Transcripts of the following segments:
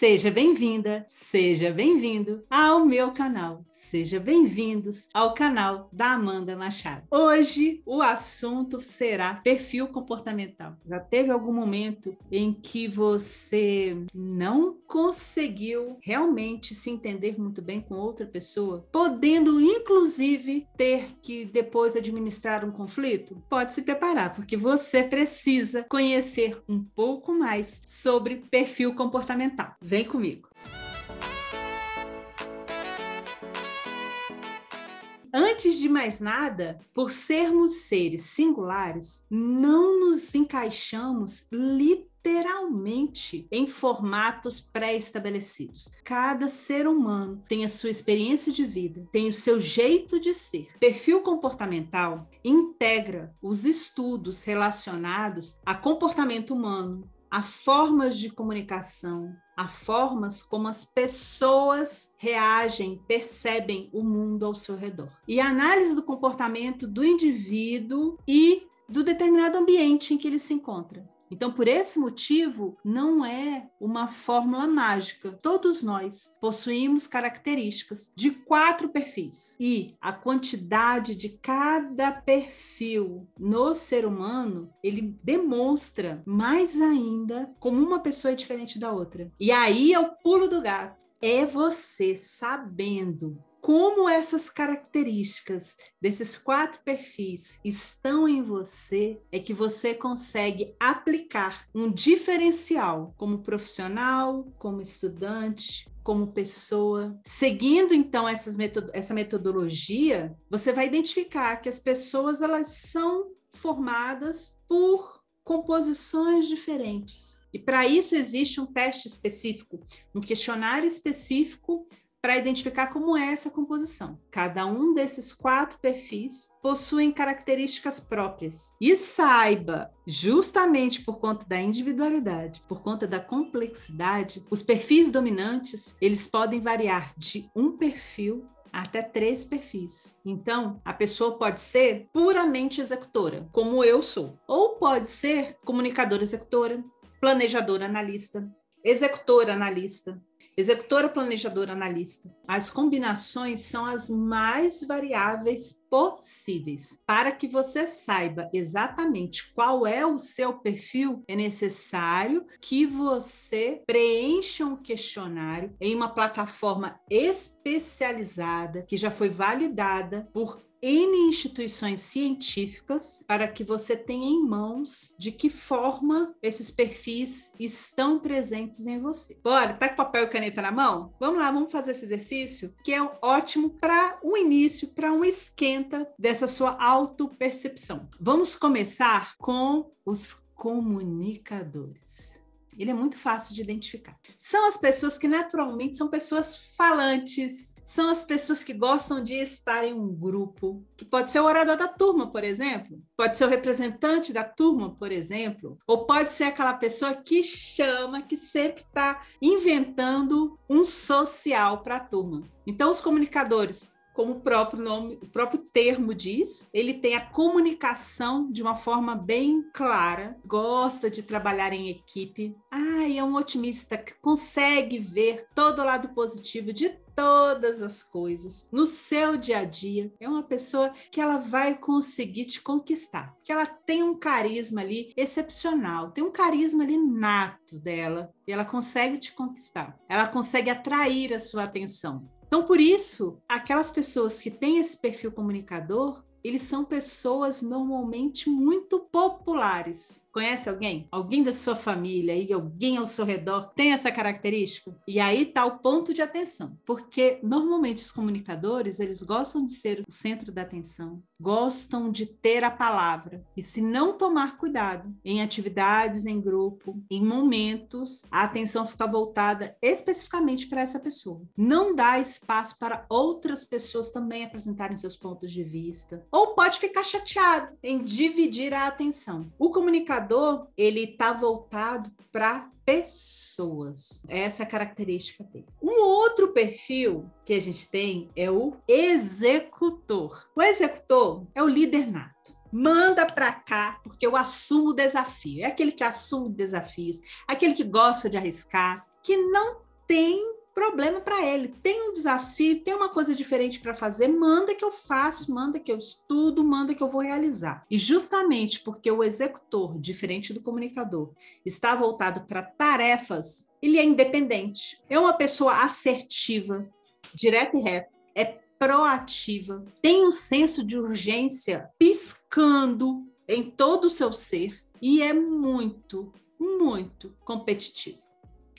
Seja bem-vinda, seja bem-vindo ao meu canal. Seja bem-vindos ao canal da Amanda Machado. Hoje o assunto será perfil comportamental. Já teve algum momento em que você não conseguiu realmente se entender muito bem com outra pessoa, podendo inclusive ter que depois administrar um conflito? Pode se preparar, porque você precisa conhecer um pouco mais sobre perfil comportamental. Vem comigo. Antes de mais nada, por sermos seres singulares, não nos encaixamos literalmente em formatos pré-estabelecidos. Cada ser humano tem a sua experiência de vida, tem o seu jeito de ser. Perfil comportamental integra os estudos relacionados a comportamento humano, a formas de comunicação, a formas como as pessoas reagem, percebem o mundo ao seu redor. E a análise do comportamento do indivíduo e do determinado ambiente em que ele se encontra. Então, por esse motivo, não é uma fórmula mágica. Todos nós possuímos características de quatro perfis. E a quantidade de cada perfil no ser humano, ele demonstra mais ainda como uma pessoa é diferente da outra. E aí é o pulo do gato. É você sabendo como essas características desses quatro perfis estão em você, é que você consegue aplicar um diferencial como profissional, como estudante, como pessoa. Seguindo então metod essa metodologia, você vai identificar que as pessoas elas são formadas por composições diferentes. E para isso existe um teste específico, um questionário específico para identificar como é essa composição. Cada um desses quatro perfis possuem características próprias. E saiba, justamente por conta da individualidade, por conta da complexidade, os perfis dominantes, eles podem variar de um perfil até três perfis. Então, a pessoa pode ser puramente executora, como eu sou, ou pode ser comunicadora executora, planejadora analista, executora analista, Executora, planejadora, analista. As combinações são as mais variáveis possíveis. Para que você saiba exatamente qual é o seu perfil, é necessário que você preencha um questionário em uma plataforma especializada que já foi validada por N instituições científicas para que você tenha em mãos de que forma esses perfis estão presentes em você. Bora, tá com papel e caneta na mão? Vamos lá, vamos fazer esse exercício que é ótimo para um início, para um esquenta dessa sua autopercepção. Vamos começar com os comunicadores ele é muito fácil de identificar. São as pessoas que naturalmente são pessoas falantes, são as pessoas que gostam de estar em um grupo, que pode ser o orador da turma, por exemplo, pode ser o representante da turma, por exemplo, ou pode ser aquela pessoa que chama, que sempre está inventando um social para a turma. Então, os comunicadores como o próprio nome, o próprio termo diz, ele tem a comunicação de uma forma bem clara, gosta de trabalhar em equipe. Ah, é um otimista que consegue ver todo o lado positivo de todas as coisas no seu dia a dia. É uma pessoa que ela vai conseguir te conquistar, que ela tem um carisma ali excepcional, tem um carisma ali nato dela e ela consegue te conquistar. Ela consegue atrair a sua atenção. Então, por isso, aquelas pessoas que têm esse perfil comunicador, eles são pessoas normalmente muito populares. Conhece alguém? Alguém da sua família e alguém ao seu redor tem essa característica? E aí está o ponto de atenção, porque normalmente os comunicadores, eles gostam de ser o centro da atenção, gostam de ter a palavra. E se não tomar cuidado em atividades em grupo, em momentos, a atenção fica voltada especificamente para essa pessoa. Não dá espaço para outras pessoas também apresentarem seus pontos de vista, ou pode ficar chateado em dividir a atenção. O comunicador ele está voltado para pessoas. Essa é a característica dele. Um outro perfil que a gente tem é o executor. O executor é o líder nato manda para cá, porque eu assumo o desafio. É aquele que assume desafios, aquele que gosta de arriscar, que não tem problema para ele. Tem um desafio, tem uma coisa diferente para fazer, manda que eu faço, manda que eu estudo, manda que eu vou realizar. E justamente porque o executor, diferente do comunicador, está voltado para tarefas, ele é independente. É uma pessoa assertiva, direta e reta, é proativa, tem um senso de urgência piscando em todo o seu ser e é muito, muito competitivo.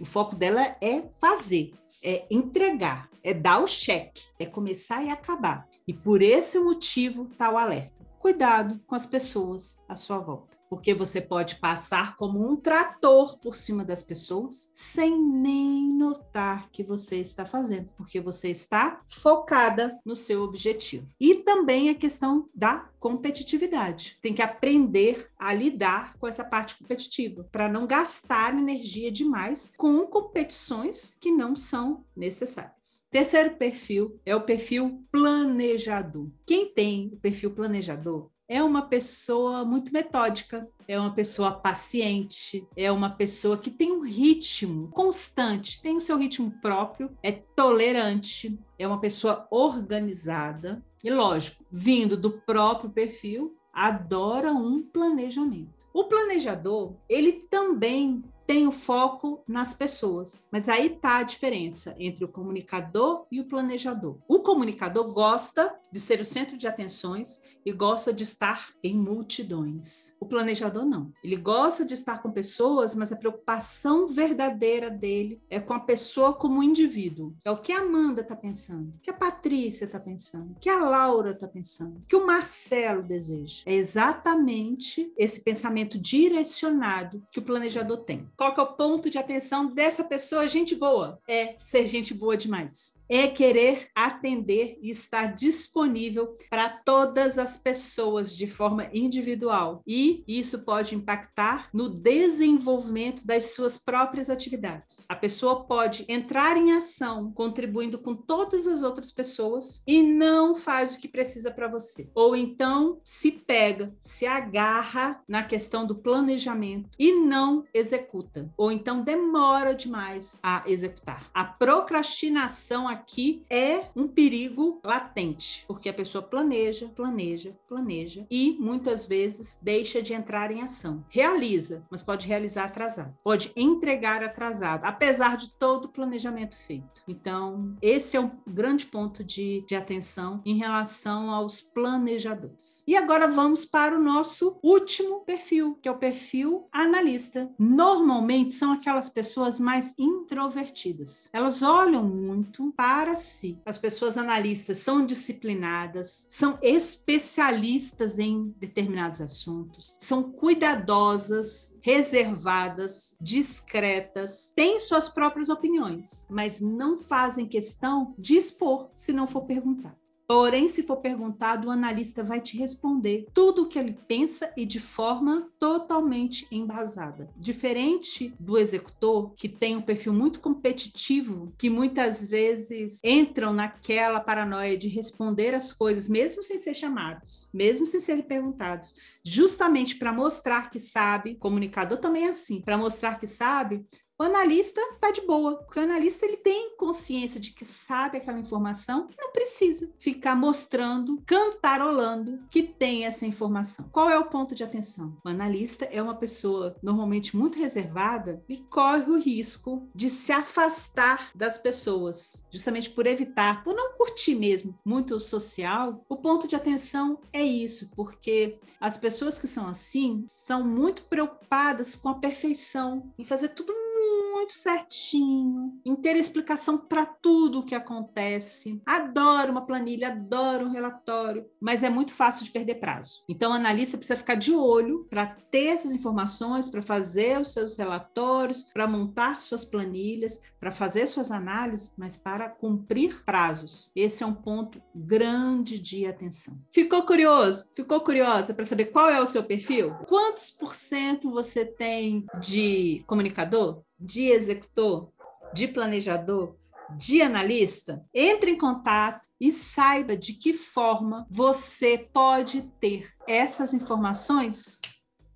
O foco dela é fazer, é entregar, é dar o cheque, é começar e acabar. E por esse motivo está o alerta. Cuidado com as pessoas à sua volta porque você pode passar como um trator por cima das pessoas sem nem notar que você está fazendo, porque você está focada no seu objetivo. E também a questão da competitividade. Tem que aprender a lidar com essa parte competitiva para não gastar energia demais com competições que não são necessárias. Terceiro perfil é o perfil planejador. Quem tem o perfil planejador é uma pessoa muito metódica, é uma pessoa paciente, é uma pessoa que tem um ritmo constante, tem o seu ritmo próprio, é tolerante, é uma pessoa organizada e, lógico, vindo do próprio perfil, adora um planejamento. O planejador, ele também tem o foco nas pessoas. Mas aí está a diferença entre o comunicador e o planejador. O comunicador gosta de ser o centro de atenções e gosta de estar em multidões. O planejador não. Ele gosta de estar com pessoas, mas a preocupação verdadeira dele é com a pessoa como indivíduo. É o que a Amanda está pensando, o que a Patrícia está pensando, o que a Laura está pensando, o que o Marcelo deseja. É exatamente esse pensamento direcionado que o planejador tem. Qual é o ponto de atenção dessa pessoa, gente boa? É ser gente boa demais é querer atender e estar disponível para todas as pessoas de forma individual. E isso pode impactar no desenvolvimento das suas próprias atividades. A pessoa pode entrar em ação contribuindo com todas as outras pessoas e não faz o que precisa para você. Ou então se pega, se agarra na questão do planejamento e não executa. Ou então demora demais a executar. A procrastinação aqui é um perigo latente, porque a pessoa planeja, planeja, planeja e muitas vezes deixa de entrar em ação. Realiza, mas pode realizar atrasado, pode entregar atrasado, apesar de todo o planejamento feito. Então, esse é um grande ponto de, de atenção em relação aos planejadores. E agora vamos para o nosso último perfil, que é o perfil analista. Normalmente são aquelas pessoas mais introvertidas. Elas olham muito para para si. As pessoas analistas são disciplinadas, são especialistas em determinados assuntos, são cuidadosas, reservadas, discretas, têm suas próprias opiniões, mas não fazem questão de expor se não for perguntado. Porém, se for perguntado, o analista vai te responder tudo o que ele pensa e de forma totalmente embasada. Diferente do executor, que tem um perfil muito competitivo, que muitas vezes entram naquela paranoia de responder as coisas, mesmo sem ser chamados, mesmo sem serem perguntados, justamente para mostrar que sabe. Comunicador também é assim, para mostrar que sabe, o analista está de boa, porque o analista ele tem consciência de que sabe aquela informação que não precisa ficar mostrando, cantarolando que tem essa informação. Qual é o ponto de atenção? O analista é uma pessoa normalmente muito reservada e corre o risco de se afastar das pessoas, justamente por evitar, por não curtir mesmo muito o social. O ponto de atenção é isso, porque as pessoas que são assim são muito preocupadas com a perfeição, em fazer tudo muito certinho, ter explicação para tudo o que acontece. Adoro uma planilha, adoro um relatório, mas é muito fácil de perder prazo. Então, o analista precisa ficar de olho para ter essas informações, para fazer os seus relatórios, para montar suas planilhas, para fazer suas análises, mas para cumprir prazos. Esse é um ponto grande de atenção. Ficou curioso? Ficou curiosa para saber qual é o seu perfil? Quantos por cento você tem de comunicador? De executor, de planejador, de analista, entre em contato e saiba de que forma você pode ter essas informações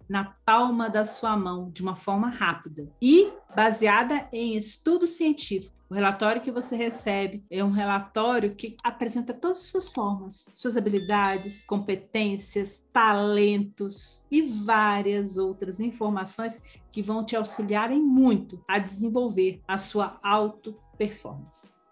na palma da sua mão de uma forma rápida. E baseada em estudo científico. O relatório que você recebe é um relatório que apresenta todas as suas formas, suas habilidades, competências, talentos e várias outras informações que vão te auxiliarem muito a desenvolver a sua auto performance.